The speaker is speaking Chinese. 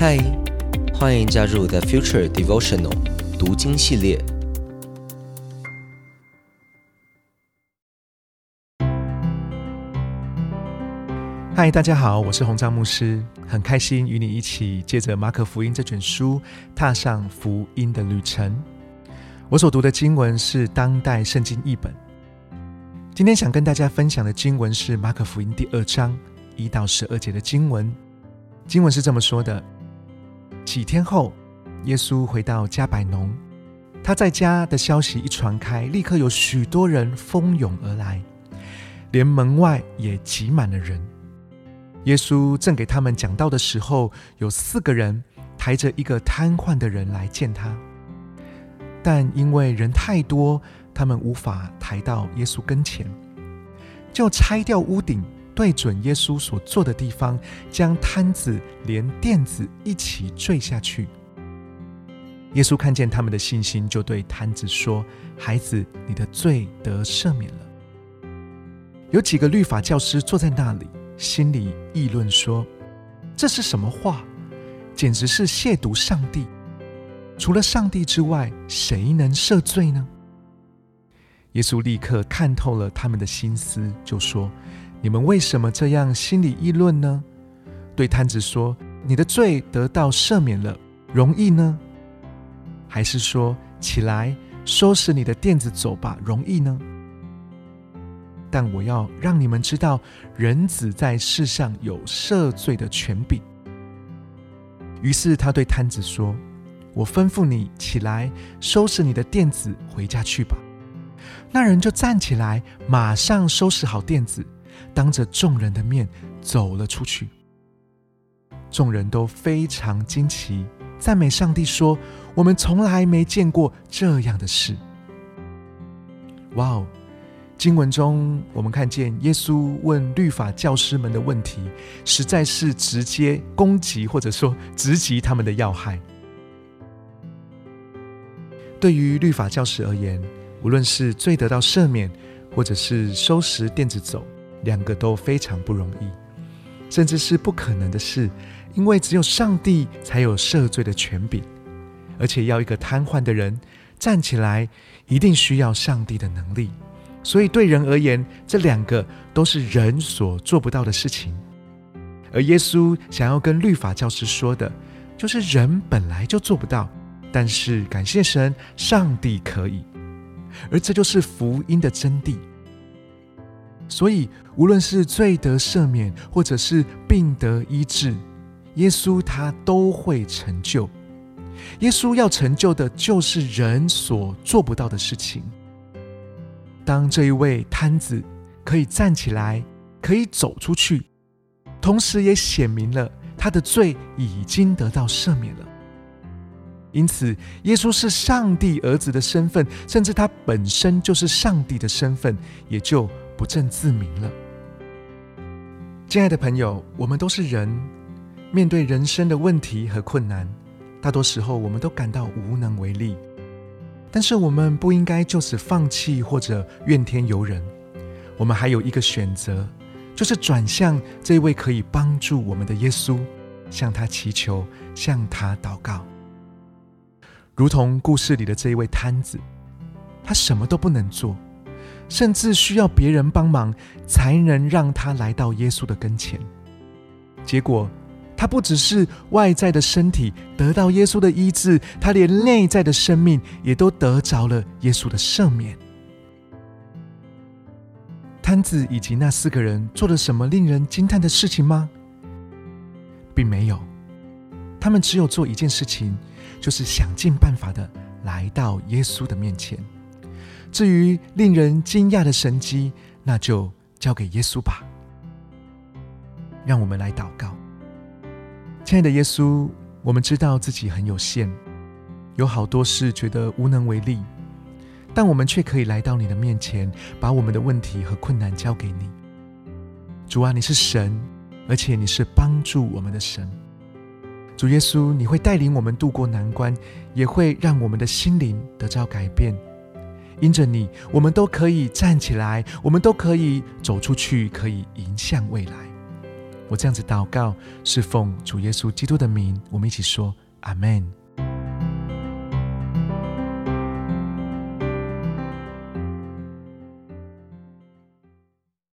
嗨，欢迎加入 The Future Devotional 读经系列。嗨，大家好，我是洪章牧师，很开心与你一起借着马可福音这卷书，踏上福音的旅程。我所读的经文是当代圣经译本。今天想跟大家分享的经文是马可福音第二章一到十二节的经文。经文是这么说的：几天后，耶稣回到加百农，他在家的消息一传开，立刻有许多人蜂拥而来，连门外也挤满了人。耶稣正给他们讲道的时候，有四个人抬着一个瘫痪的人来见他，但因为人太多，他们无法抬到耶稣跟前，就拆掉屋顶，对准耶稣所坐的地方，将摊子连垫子一起坠下去。耶稣看见他们的信心，就对摊子说：“孩子，你的罪得赦免了。”有几个律法教师坐在那里。心里议论说：“这是什么话？简直是亵渎上帝！除了上帝之外，谁能赦罪呢？”耶稣立刻看透了他们的心思，就说：“你们为什么这样心里议论呢？”对摊子说：“你的罪得到赦免了，容易呢？还是说起来收拾你的垫子走吧，容易呢？”但我要让你们知道，人子在世上有赦罪的权柄。于是他对摊子说：“我吩咐你起来，收拾你的垫子，回家去吧。”那人就站起来，马上收拾好垫子，当着众人的面走了出去。众人都非常惊奇，赞美上帝说：“我们从来没见过这样的事。”哇哦！经文中，我们看见耶稣问律法教师们的问题，实在是直接攻击或者说 直击他们的要害。对于律法教师而言，无论是罪得到赦免，或者是收拾垫子走，两个都非常不容易，甚至是不可能的事，因为只有上帝才有赦罪的权柄，而且要一个瘫痪的人站起来，一定需要上帝的能力。所以，对人而言，这两个都是人所做不到的事情。而耶稣想要跟律法教师说的，就是人本来就做不到，但是感谢神，上帝可以。而这就是福音的真谛。所以，无论是罪得赦免，或者是病得医治，耶稣他都会成就。耶稣要成就的，就是人所做不到的事情。当这一位摊子可以站起来，可以走出去，同时也显明了他的罪已经得到赦免了。因此，耶稣是上帝儿子的身份，甚至他本身就是上帝的身份，也就不证自明了。亲爱的朋友，我们都是人，面对人生的问题和困难，大多时候我们都感到无能为力。但是我们不应该就此放弃或者怨天尤人，我们还有一个选择，就是转向这位可以帮助我们的耶稣，向他祈求，向他祷告。如同故事里的这一位摊子，他什么都不能做，甚至需要别人帮忙才能让他来到耶稣的跟前。结果。他不只是外在的身体得到耶稣的医治，他连内在的生命也都得着了耶稣的赦免。摊子以及那四个人做了什么令人惊叹的事情吗？并没有，他们只有做一件事情，就是想尽办法的来到耶稣的面前。至于令人惊讶的神迹，那就交给耶稣吧。让我们来祷告。亲爱的耶稣，我们知道自己很有限，有好多事觉得无能为力，但我们却可以来到你的面前，把我们的问题和困难交给你。主啊，你是神，而且你是帮助我们的神。主耶稣，你会带领我们度过难关，也会让我们的心灵得到改变。因着你，我们都可以站起来，我们都可以走出去，可以迎向未来。我这样子祷告，是奉主耶稣基督的名，我们一起说阿门。